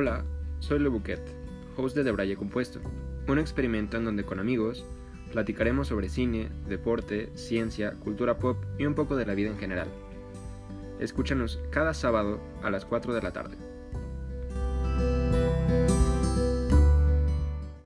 Hola, soy Le Bouquet, host de Debraye Compuesto, un experimento en donde con amigos platicaremos sobre cine, deporte, ciencia, cultura pop y un poco de la vida en general. Escúchanos cada sábado a las 4 de la tarde.